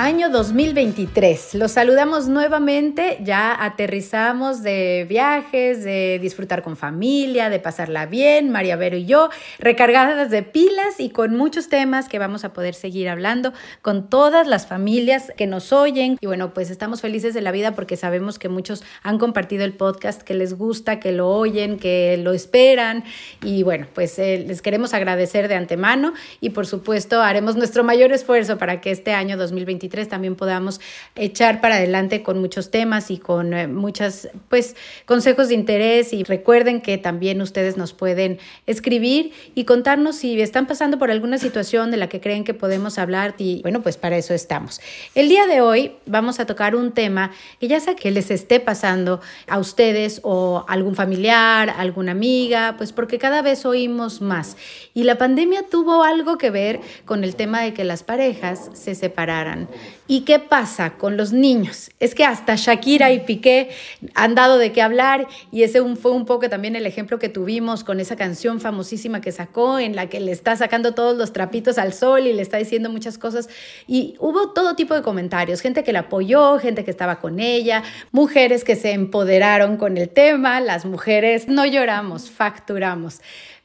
Año 2023. Los saludamos nuevamente. Ya aterrizamos de viajes, de disfrutar con familia, de pasarla bien, María Vero y yo, recargadas de pilas y con muchos temas que vamos a poder seguir hablando con todas las familias que nos oyen. Y bueno, pues estamos felices de la vida porque sabemos que muchos han compartido el podcast, que les gusta, que lo oyen, que lo esperan. Y bueno, pues eh, les queremos agradecer de antemano y por supuesto haremos nuestro mayor esfuerzo para que este año 2023 también podamos echar para adelante con muchos temas y con eh, muchas, pues, consejos de interés. Y recuerden que también ustedes nos pueden escribir y contarnos si están pasando por alguna situación de la que creen que podemos hablar. Y bueno, pues para eso estamos. El día de hoy vamos a tocar un tema que ya sea que les esté pasando a ustedes o algún familiar, alguna amiga, pues porque cada vez oímos más. Y la pandemia tuvo algo que ver con el tema de que las parejas se separaran. ¿Y qué pasa con los niños? Es que hasta Shakira y Piqué han dado de qué hablar y ese fue un poco también el ejemplo que tuvimos con esa canción famosísima que sacó en la que le está sacando todos los trapitos al sol y le está diciendo muchas cosas y hubo todo tipo de comentarios, gente que la apoyó, gente que estaba con ella, mujeres que se empoderaron con el tema, las mujeres no lloramos, facturamos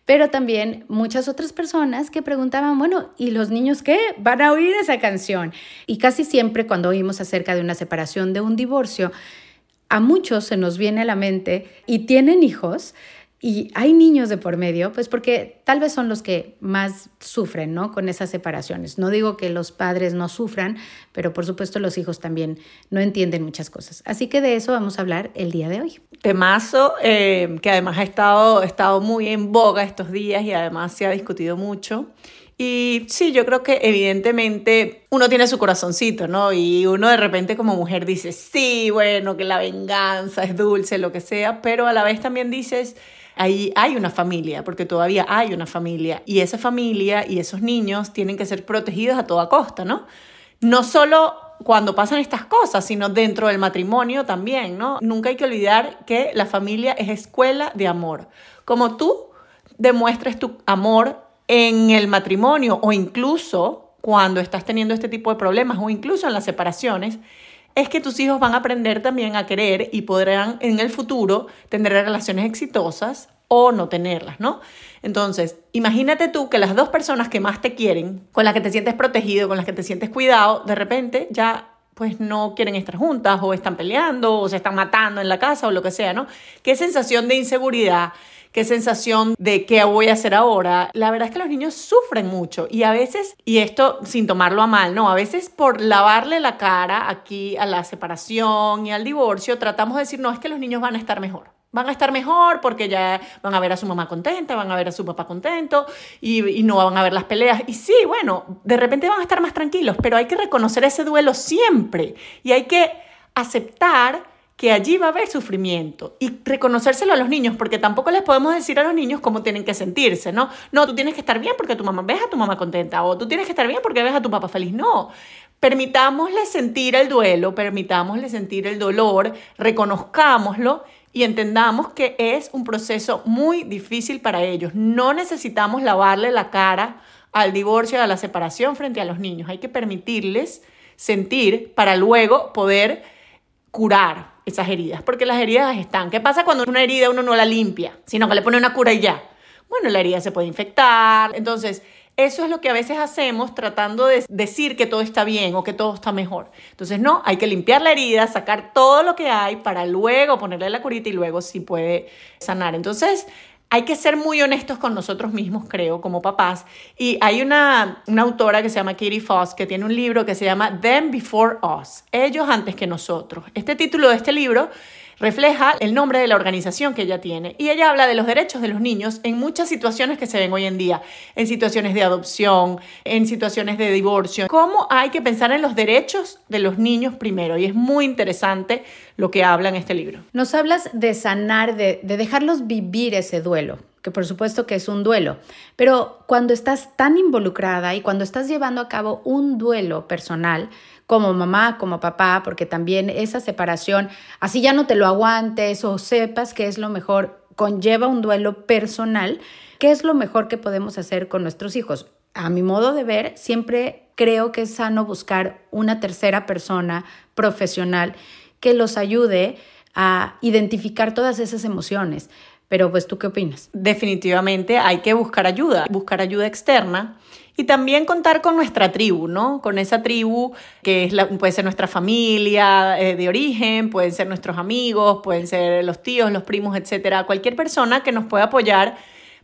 pero también muchas otras personas que preguntaban, bueno, ¿y los niños qué? Van a oír esa canción. Y casi siempre cuando oímos acerca de una separación, de un divorcio, a muchos se nos viene a la mente y tienen hijos, y hay niños de por medio, pues porque tal vez son los que más sufren, ¿no? Con esas separaciones. No digo que los padres no sufran, pero por supuesto los hijos también no entienden muchas cosas. Así que de eso vamos a hablar el día de hoy. Temazo eh, que además ha estado, estado muy en boga estos días y además se ha discutido mucho. Y sí, yo creo que evidentemente uno tiene su corazoncito, ¿no? Y uno de repente como mujer dice, sí, bueno, que la venganza es dulce, lo que sea, pero a la vez también dices, ahí hay una familia, porque todavía hay una familia, y esa familia y esos niños tienen que ser protegidos a toda costa, ¿no? No solo cuando pasan estas cosas, sino dentro del matrimonio también, ¿no? Nunca hay que olvidar que la familia es escuela de amor. Como tú demuestres tu amor en el matrimonio o incluso cuando estás teniendo este tipo de problemas o incluso en las separaciones, es que tus hijos van a aprender también a querer y podrán en el futuro tener relaciones exitosas o no tenerlas, ¿no? Entonces, imagínate tú que las dos personas que más te quieren, con las que te sientes protegido, con las que te sientes cuidado, de repente ya pues no quieren estar juntas o están peleando o se están matando en la casa o lo que sea, ¿no? Qué sensación de inseguridad, qué sensación de qué voy a hacer ahora. La verdad es que los niños sufren mucho y a veces, y esto sin tomarlo a mal, no, a veces por lavarle la cara aquí a la separación y al divorcio, tratamos de decir, no, es que los niños van a estar mejor van a estar mejor porque ya van a ver a su mamá contenta, van a ver a su papá contento y, no van a ver las peleas. Y sí, bueno, de repente van a estar más tranquilos, pero hay que reconocer ese duelo siempre y hay que aceptar que allí va a haber sufrimiento y reconocérselo a los niños, porque tampoco les podemos decir a los niños cómo tienen que sentirse, ¿no? No, tú tienes que estar bien porque tu mamá ves a tu mamá contenta, o tú tienes que estar bien porque ves a tu papá feliz. No, permitámosle sentir el duelo, permitámosle sentir el dolor, reconozcámoslo y entendamos que es un proceso muy difícil para ellos. No necesitamos lavarle la cara al divorcio, a la separación frente a los niños. Hay que permitirles sentir para luego poder curar esas heridas, porque las heridas están. ¿Qué pasa cuando una herida uno no la limpia, sino que le pone una cura y ya? Bueno, la herida se puede infectar. Entonces, eso es lo que a veces hacemos tratando de decir que todo está bien o que todo está mejor. Entonces, no, hay que limpiar la herida, sacar todo lo que hay para luego ponerle la curita y luego sí puede sanar. Entonces, hay que ser muy honestos con nosotros mismos, creo, como papás. Y hay una, una autora que se llama Katie Foss que tiene un libro que se llama Them Before Us, ellos antes que nosotros. Este título de este libro refleja el nombre de la organización que ella tiene. Y ella habla de los derechos de los niños en muchas situaciones que se ven hoy en día, en situaciones de adopción, en situaciones de divorcio. ¿Cómo hay que pensar en los derechos de los niños primero? Y es muy interesante lo que habla en este libro. Nos hablas de sanar, de, de dejarlos vivir ese duelo que por supuesto que es un duelo, pero cuando estás tan involucrada y cuando estás llevando a cabo un duelo personal, como mamá, como papá, porque también esa separación, así ya no te lo aguantes o sepas que es lo mejor, conlleva un duelo personal, ¿qué es lo mejor que podemos hacer con nuestros hijos? A mi modo de ver, siempre creo que es sano buscar una tercera persona profesional que los ayude a identificar todas esas emociones. Pero pues tú qué opinas? Definitivamente hay que buscar ayuda, buscar ayuda externa y también contar con nuestra tribu, ¿no? Con esa tribu que es la, puede ser nuestra familia eh, de origen, pueden ser nuestros amigos, pueden ser los tíos, los primos, etcétera. Cualquier persona que nos pueda apoyar,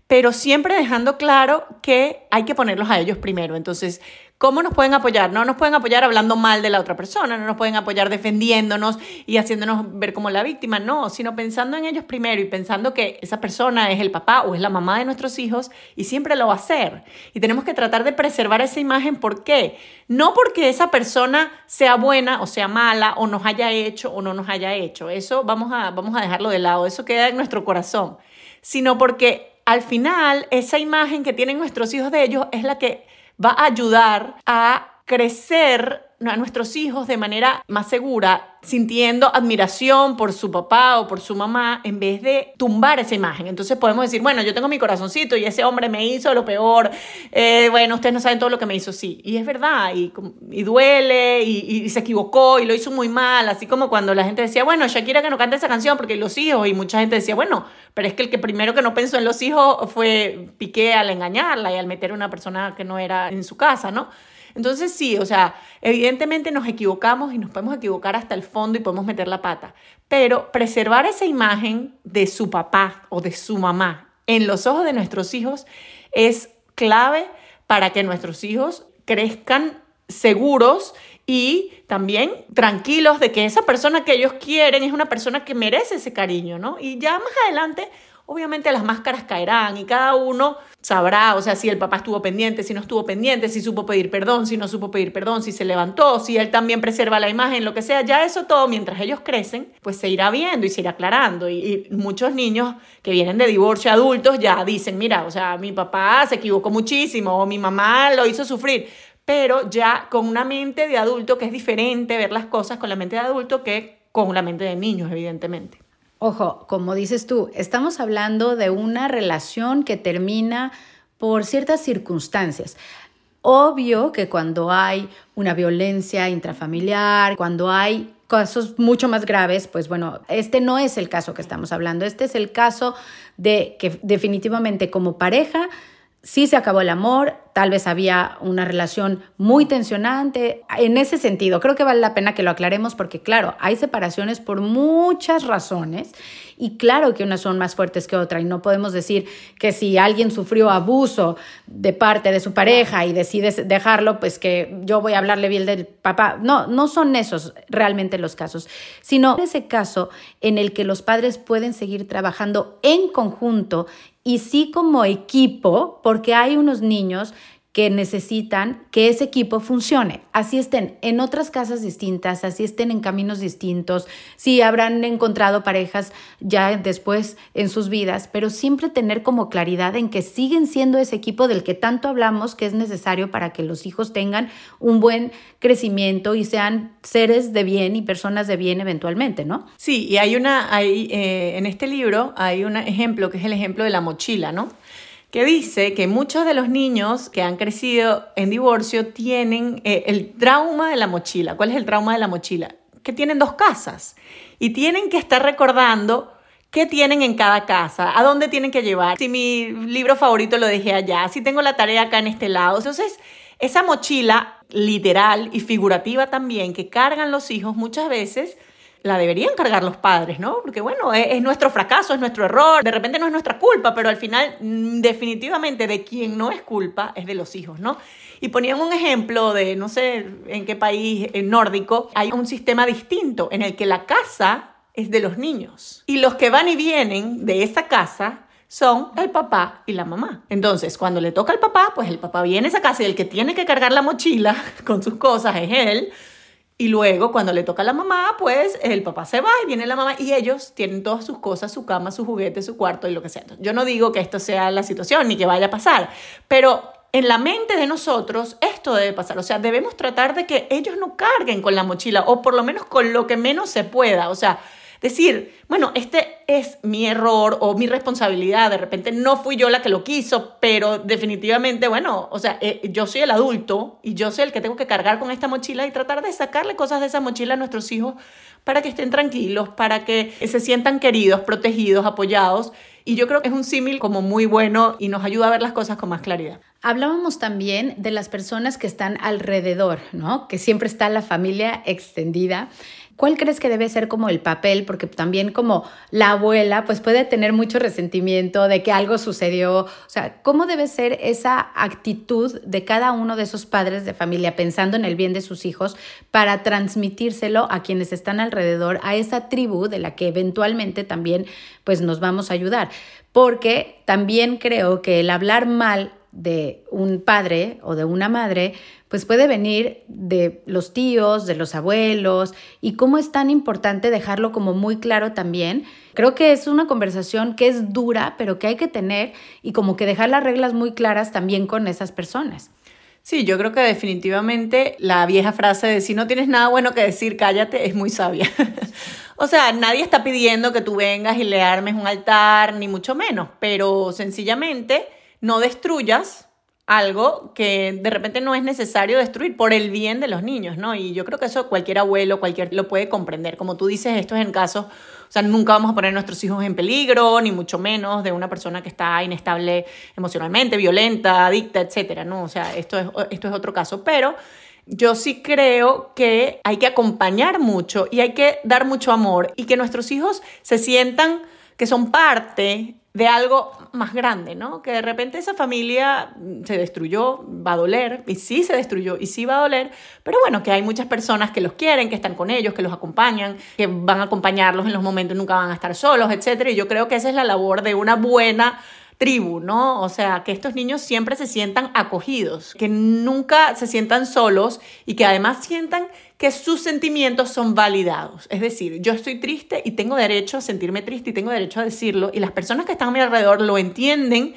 pero siempre dejando claro que hay que ponerlos a ellos primero. Entonces, ¿Cómo nos pueden apoyar? No nos pueden apoyar hablando mal de la otra persona, no nos pueden apoyar defendiéndonos y haciéndonos ver como la víctima, no, sino pensando en ellos primero y pensando que esa persona es el papá o es la mamá de nuestros hijos y siempre lo va a hacer. Y tenemos que tratar de preservar esa imagen, ¿por qué? No porque esa persona sea buena o sea mala o nos haya hecho o no nos haya hecho, eso vamos a, vamos a dejarlo de lado, eso queda en nuestro corazón, sino porque al final esa imagen que tienen nuestros hijos de ellos es la que va a ayudar a crecer a nuestros hijos de manera más segura, sintiendo admiración por su papá o por su mamá, en vez de tumbar esa imagen. Entonces podemos decir, bueno, yo tengo mi corazoncito y ese hombre me hizo lo peor, eh, bueno, ustedes no saben todo lo que me hizo, sí. Y es verdad, y, y duele, y, y, se equivocó, y lo hizo muy mal, así como cuando la gente decía, bueno, Shakira que no cante esa canción porque los hijos, y mucha gente decía, bueno, pero es que el que primero que no pensó en los hijos fue Piqué al engañarla y al meter a una persona que no era en su casa, ¿no? Entonces sí, o sea, evidentemente nos equivocamos y nos podemos equivocar hasta el fondo y podemos meter la pata, pero preservar esa imagen de su papá o de su mamá en los ojos de nuestros hijos es clave para que nuestros hijos crezcan seguros y también tranquilos de que esa persona que ellos quieren es una persona que merece ese cariño, ¿no? Y ya más adelante obviamente las máscaras caerán y cada uno sabrá, o sea, si el papá estuvo pendiente, si no estuvo pendiente, si supo pedir perdón, si no supo pedir perdón, si se levantó, si él también preserva la imagen, lo que sea, ya eso todo mientras ellos crecen, pues se irá viendo y se irá aclarando. Y, muchos niños que vienen de divorcio adultos ya dicen, mira, o sea, mi papá se equivocó muchísimo o mi mamá lo hizo sufrir pero ya con una mente de adulto que es diferente ver las cosas con la mente de adulto que con la mente de niños, evidentemente. Ojo, como dices tú, estamos hablando de una relación que termina por ciertas circunstancias. Obvio que cuando hay una violencia intrafamiliar, cuando hay casos mucho más graves, pues bueno, este no es el caso que estamos hablando, este es el caso de que definitivamente como pareja sí se acabó el amor, tal vez había una relación muy tensionante. En ese sentido, creo que vale la pena que lo aclaremos porque, claro, hay separaciones por muchas razones y claro que unas son más fuertes que otras y no podemos decir que si alguien sufrió abuso de parte de su pareja y decides dejarlo, pues que yo voy a hablarle bien del papá. No, no son esos realmente los casos, sino ese caso en el que los padres pueden seguir trabajando en conjunto y sí como equipo, porque hay unos niños que necesitan que ese equipo funcione. Así estén en otras casas distintas, así estén en caminos distintos, sí habrán encontrado parejas ya después en sus vidas, pero siempre tener como claridad en que siguen siendo ese equipo del que tanto hablamos que es necesario para que los hijos tengan un buen crecimiento y sean seres de bien y personas de bien eventualmente, ¿no? Sí, y hay una, hay, eh, en este libro hay un ejemplo que es el ejemplo de la mochila, ¿no? Que dice que muchos de los niños que han crecido en divorcio tienen eh, el trauma de la mochila. ¿Cuál es el trauma de la mochila? Que tienen dos casas y tienen que estar recordando qué tienen en cada casa, a dónde tienen que llevar, si mi libro favorito lo dejé allá, si tengo la tarea acá en este lado. Entonces, esa mochila literal y figurativa también que cargan los hijos muchas veces la deberían cargar los padres, ¿no? Porque bueno, es, nuestro fracaso, es nuestro error, de repente no es nuestra culpa, pero al final mm, definitivamente de quien no es culpa es de los hijos, ¿no? Y ponían un ejemplo de, no sé en qué país nórdico, hay un sistema distinto en el que la casa es de los niños y los que van y vienen de esa casa son el papá y la mamá. Entonces, cuando le toca al papá, pues el papá viene a esa casa y el que tiene que cargar la mochila con sus cosas es él y luego, cuando le toca a la mamá, pues el papá se va y viene la mamá y ellos tienen todas sus cosas, su cama, sus juguetes, su cuarto y lo que sea. Yo no digo que esto sea la situación ni que vaya a pasar, pero en la mente de nosotros esto debe pasar. O sea, debemos tratar de que ellos no carguen con la mochila o por lo menos con lo que menos se pueda. O sea, decir, bueno, este es mi error o mi responsabilidad, de repente no fui yo la que lo quiso, pero definitivamente, bueno, o sea, eh, yo soy el adulto y yo soy el que tengo que cargar con esta mochila y tratar de sacarle cosas de esa mochila a nuestros hijos para que estén tranquilos, para que se sientan queridos, protegidos, apoyados. Y yo creo que es un símil como muy bueno y nos ayuda a ver las cosas con más claridad. Hablábamos también de las personas que están alrededor, ¿no? Que siempre está la familia extendida. ¿Cuál crees que debe ser como el papel? Porque también como la abuela, pues puede tener mucho resentimiento de que algo sucedió. O sea, ¿cómo debe ser esa actitud de cada uno de esos padres de familia pensando en el bien de sus hijos para transmitírselo a quienes están alrededor, a esa tribu de la que eventualmente también pues nos vamos a ayudar? Porque también creo que el hablar mal de un padre o de una madre, pues puede venir de los tíos, de los abuelos, y cómo es tan importante dejarlo como muy claro también. Creo que es una conversación que es dura, pero que hay que tener y como que dejar las reglas muy claras también con esas personas. Sí, yo creo que definitivamente la vieja frase de si no tienes nada bueno que decir, cállate, es muy sabia. o sea, nadie está pidiendo que tú vengas y le armes un altar, ni mucho menos, pero sencillamente no destruyas algo que de repente no es necesario destruir por el bien de los niños, ¿no? Y yo creo que eso cualquier abuelo, cualquier lo puede comprender. Como tú dices, esto es en casos, o sea, nunca vamos a poner a nuestros hijos en peligro, ni mucho menos de una persona que está inestable emocionalmente, violenta, adicta, etcétera, ¿no? O sea, esto es, esto es otro caso, pero yo sí creo que hay que acompañar mucho y hay que dar mucho amor y que nuestros hijos se sientan que son parte de algo más grande, ¿no? Que de repente esa familia se destruyó, va a doler, y sí se destruyó, y sí va a doler, pero bueno, que hay muchas personas que los quieren, que están con ellos, que los acompañan, que van a acompañarlos en los momentos, nunca van a estar solos, etc. Y yo creo que esa es la labor de una buena tribu, ¿no? O sea, que estos niños siempre se sientan acogidos, que nunca se sientan solos y que además sientan que sus sentimientos son validados. Es decir, yo estoy triste y tengo derecho a sentirme triste y tengo derecho a decirlo y las personas que están a mi alrededor lo entienden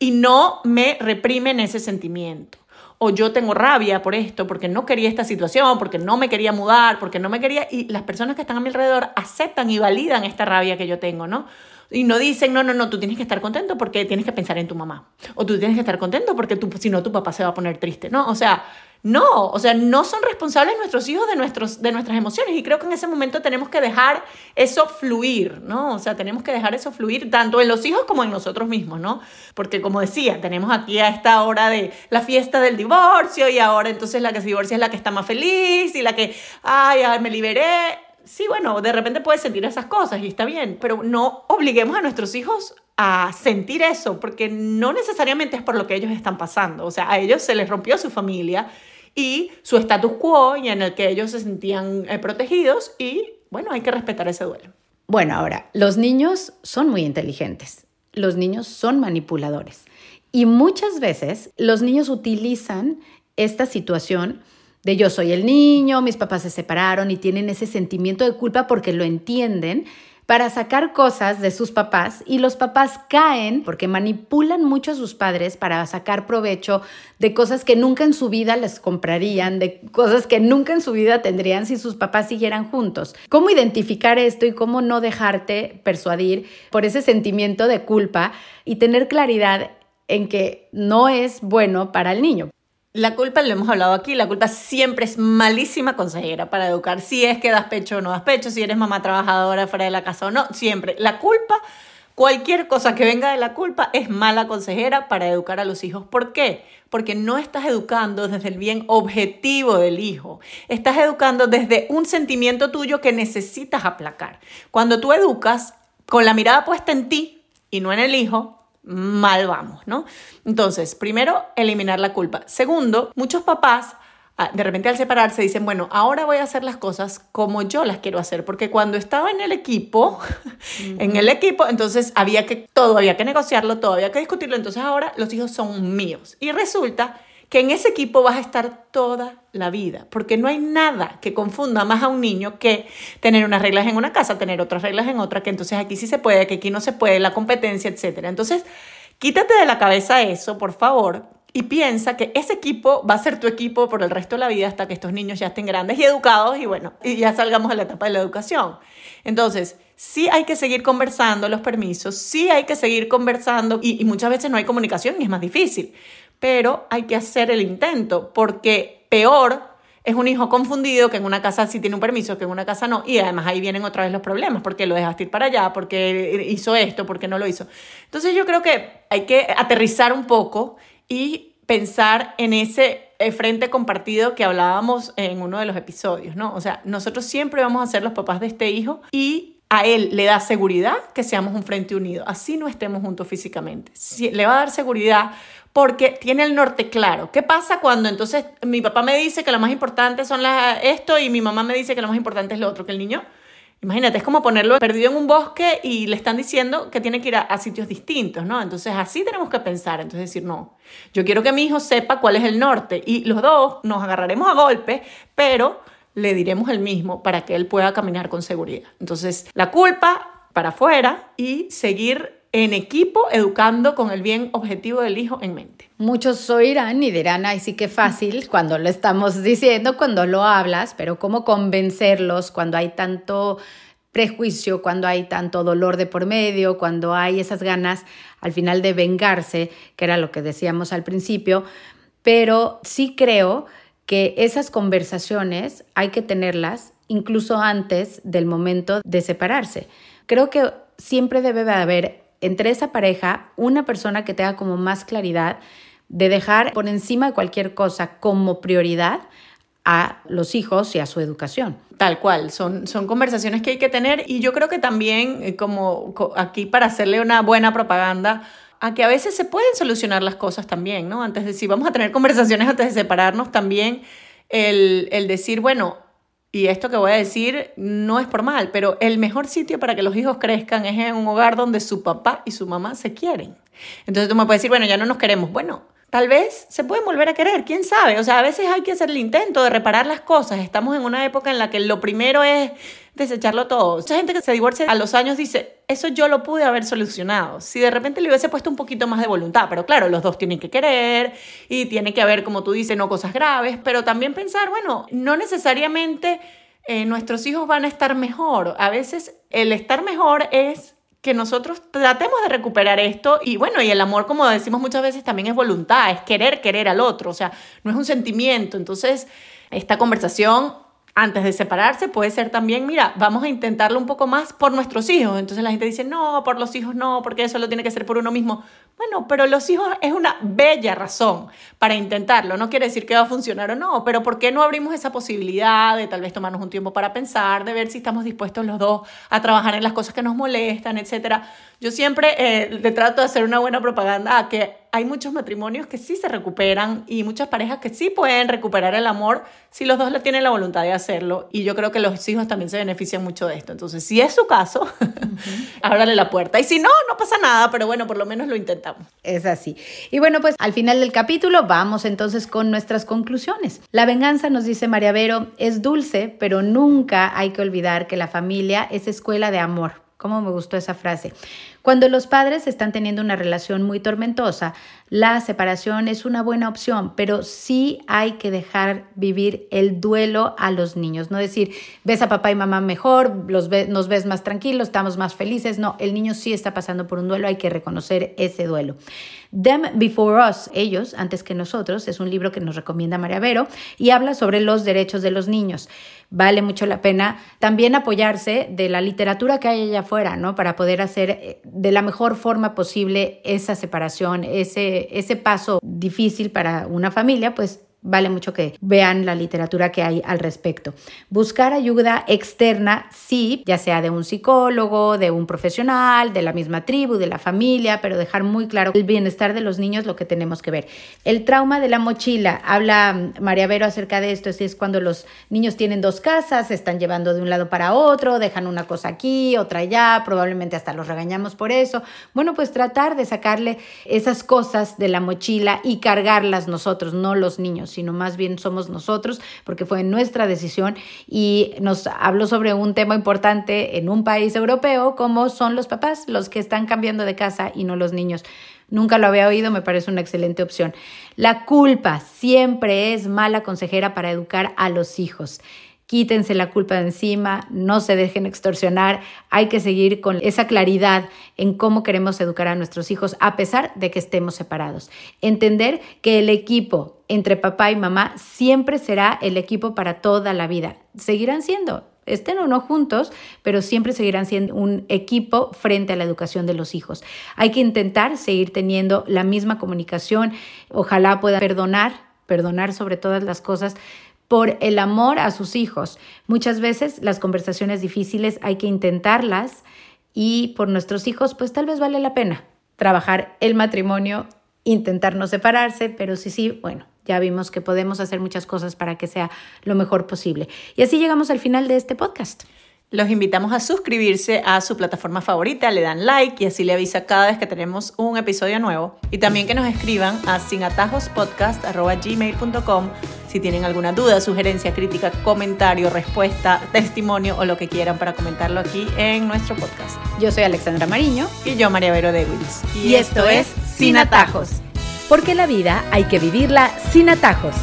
y no me reprimen ese sentimiento. O yo tengo rabia por esto, porque no quería esta situación, porque no me quería mudar, porque no me quería... Y las personas que están a mi alrededor aceptan y validan esta rabia que yo tengo, ¿no? Y no dicen, no, no, no, tú tienes que estar contento porque tienes que pensar en tu mamá. O tú tienes que estar contento porque si no, tu papá se va a poner triste, ¿no? O sea, no, o sea, no son responsables nuestros hijos de, nuestros, de nuestras emociones y creo que en ese momento tenemos que dejar eso fluir, ¿no? O sea, tenemos que dejar eso fluir tanto en los hijos como en nosotros mismos, ¿no? Porque como decía, tenemos aquí a esta hora de la fiesta del divorcio y ahora entonces la que se divorcia es la que está más feliz y la que, ay, ay me liberé. Sí, bueno, de repente puedes sentir esas cosas y está bien, pero no obliguemos a nuestros hijos a sentir eso, porque no necesariamente es por lo que ellos están pasando. O sea, a ellos se les rompió su familia y su status quo y en el que ellos se sentían eh, protegidos y bueno, hay que respetar ese duelo. Bueno, ahora, los niños son muy inteligentes, los niños son manipuladores y muchas veces los niños utilizan esta situación de yo soy el niño, mis papás se separaron y tienen ese sentimiento de culpa porque lo entienden para sacar cosas de sus papás y los papás caen porque manipulan mucho a sus padres para sacar provecho de cosas que nunca en su vida les comprarían, de cosas que nunca en su vida tendrían si sus papás siguieran juntos. ¿Cómo identificar esto y cómo no dejarte persuadir por ese sentimiento de culpa y tener claridad en que no es bueno para el niño? La culpa, lo hemos hablado aquí, la culpa siempre es malísima consejera para educar. Si es que das pecho o no das pecho, si eres mamá trabajadora fuera de la casa o no, siempre. La culpa, cualquier cosa que venga de la culpa es mala consejera para educar a los hijos. ¿Por qué? Porque no estás educando desde el bien objetivo del hijo. Estás educando desde un sentimiento tuyo que necesitas aplacar. Cuando tú educas con la mirada puesta en ti y no en el hijo, mal vamos, ¿no? Entonces, primero, eliminar la culpa. Segundo, muchos papás ah, de repente al separarse dicen, bueno, ahora voy a hacer las cosas como yo las quiero hacer, porque cuando estaba en el equipo, en el equipo, entonces había que, todo había que negociarlo, todo había que discutirlo, entonces ahora los hijos son míos. Y resulta que en ese equipo vas a estar toda la vida, porque no hay nada que confunda más a un niño que tener unas reglas en una casa, tener otras reglas en otra, que entonces aquí sí se puede, que aquí no se puede, la competencia, etc. Entonces, quítate de la cabeza eso, por favor, y piensa que ese equipo va a ser tu equipo por el resto de la vida hasta que estos niños ya estén grandes y educados y bueno, y ya salgamos a la etapa de la educación. Entonces, sí hay que seguir conversando los permisos, sí hay que seguir conversando y, y muchas veces no hay comunicación y es más difícil, pero hay que hacer el intento porque peor es un hijo confundido que en una casa sí tiene un permiso, que en una casa no, y además ahí vienen otra vez los problemas, porque lo dejaste ir para allá, porque hizo esto, porque no lo hizo. Entonces yo creo que hay que aterrizar un poco y pensar en ese eh, frente compartido que hablábamos en uno de los episodios, ¿no? O sea, nosotros siempre vamos a ser los papás de este hijo y a él le da seguridad que seamos un frente unido, así no estemos juntos físicamente. le va a dar seguridad porque tiene el norte claro. ¿Qué pasa cuando entonces mi papá me dice que lo más importante son esto y mi mamá me dice que lo más importante es lo otro? Que el niño, imagínate, es como ponerlo perdido en un bosque y le están diciendo que tiene que ir a, sitios distintos, ¿no? Entonces así tenemos que pensar, entonces decir, no, yo quiero que mi hijo sepa cuál es el norte y los dos nos agarraremos a golpe, pero le diremos el mismo para que él pueda caminar con seguridad. Entonces, la culpa para afuera y seguir en equipo, educando con el bien objetivo del hijo en mente. Muchos oirán y dirán, ay, sí que fácil cuando lo estamos diciendo, cuando lo hablas, pero ¿cómo convencerlos cuando hay tanto prejuicio, cuando hay tanto dolor de por medio, cuando hay esas ganas al final de vengarse, que era lo que decíamos al principio? Pero sí creo que esas conversaciones hay que tenerlas incluso antes del momento de separarse. Creo que siempre debe haber entre esa pareja una persona que tenga como más claridad de dejar por encima de cualquier cosa como prioridad a los hijos y a su educación. Tal cual, son, son conversaciones que hay que tener y yo creo que también eh, como aquí para hacerle una buena propaganda a que a veces se pueden solucionar las cosas también, ¿no? Antes de si vamos a tener conversaciones antes de separarnos también, el, el decir, bueno, y esto que voy a decir no es por mal, pero el mejor sitio para que los hijos crezcan es en un hogar donde su papá y su mamá se quieren. Entonces tú me puedes decir, bueno, ya no nos queremos. Bueno, tal vez se pueden volver a querer, quién sabe. O sea, a veces hay que hacer el intento de reparar las cosas. Estamos en una época en la que lo primero es desecharlo todo. Mucha gente que se divorcia a los años dice, eso yo lo pude haber solucionado. Si de repente le hubiese puesto un poquito más de voluntad, pero claro, los dos tienen que querer y tiene que haber, como tú dices, no cosas graves, pero también pensar, bueno, no necesariamente eh, nuestros hijos van a estar mejor. A veces el estar mejor es que nosotros tratemos de recuperar esto y bueno, y el amor, como decimos muchas veces, también es voluntad, es querer, querer al otro, o sea, no es un sentimiento. Entonces, esta conversación antes de separarse puede ser también, mira, vamos a intentarlo un poco más por nuestros hijos. Entonces la gente dice, no, por los hijos no, porque eso lo tiene que ser por uno mismo. Bueno, pero los hijos es una bella razón para intentarlo. No quiere decir que va a funcionar o no, pero ¿por qué no abrimos esa posibilidad de tal vez tomarnos un tiempo para pensar, de ver si estamos dispuestos los dos a trabajar en las cosas que nos molestan, etcétera? Yo siempre eh, le trato de hacer una buena propaganda a que hay muchos matrimonios que sí se recuperan y muchas parejas que sí pueden recuperar el amor si los dos tienen la voluntad de hacerlo. Y yo creo que los hijos también se benefician mucho de esto. Entonces, si es su caso, ábrale la puerta. Y si no, no pasa nada, pero bueno, por lo menos lo intentamos. Es así. Y bueno, pues al final del capítulo vamos entonces con nuestras conclusiones. La venganza, nos dice María Vero, es dulce, pero nunca hay que olvidar que la familia es escuela de amor. ¿Cómo me gustó esa frase? Cuando los padres están teniendo una relación muy tormentosa, la separación es una buena opción, pero sí hay que dejar vivir el duelo a los niños. No decir, ves a papá y mamá mejor, los nos ves más tranquilos, estamos más felices. No, el niño sí está pasando por un duelo, hay que reconocer ese duelo. Them Before Us, ellos antes que nosotros, es un libro que nos recomienda María Vero y habla sobre los derechos de los niños. Vale mucho la pena también apoyarse de la literatura que hay allá afuera, ¿no? Para poder hacer eh, de la mejor forma posible esa separación, ese, ese paso difícil para una familia, pues vale mucho que vean la literatura que hay al respecto. Buscar ayuda externa, sí, ya sea de un psicólogo, de un profesional, de la misma tribu, de la familia, pero dejar muy claro el bienestar de los niños, lo que tenemos que ver. El trauma de la mochila, habla María Vero acerca de esto, es, cuando los niños tienen dos casas, se están llevando de un lado para otro, dejan una cosa aquí, otra allá, probablemente hasta los regañamos por eso. Bueno, pues tratar de sacarle esas cosas de la mochila y cargarlas nosotros, no los niños, sino más bien somos nosotros, porque fue nuestra decisión y nos habló sobre un tema importante en un país europeo, como son los papás, los que están cambiando de casa y no los niños. Nunca lo había oído, me parece una excelente opción. La culpa siempre es mala consejera para educar a los hijos. Quítense la culpa de encima, no se dejen extorsionar, hay que seguir con esa claridad en cómo queremos educar a nuestros hijos a pesar de que estemos separados. Entender que el equipo entre papá y mamá siempre será el equipo para toda la vida. Seguirán siendo, estén o no juntos, pero siempre seguirán siendo un equipo frente a la educación de los hijos. Hay que intentar seguir teniendo la misma comunicación, ojalá pueda perdonar, perdonar sobre todas las cosas por el amor a sus hijos. Muchas veces las conversaciones difíciles hay que intentarlas y por nuestros hijos pues tal vez vale la pena trabajar el matrimonio, intentar no separarse, pero sí, sí, bueno, ya vimos que podemos hacer muchas cosas para que sea lo mejor posible. Y así llegamos al final de este podcast. Los invitamos a suscribirse a su plataforma favorita, le dan like y así le avisa cada vez que tenemos un episodio nuevo. Y también que nos escriban a sinatajospodcast.gmail.com si tienen alguna duda, sugerencia, crítica, comentario, respuesta, testimonio o lo que quieran para comentarlo aquí en nuestro podcast. Yo soy Alexandra Mariño. Y yo, María Vero Dewins. Y, y esto es Sin Atajos. Porque la vida hay que vivirla sin atajos.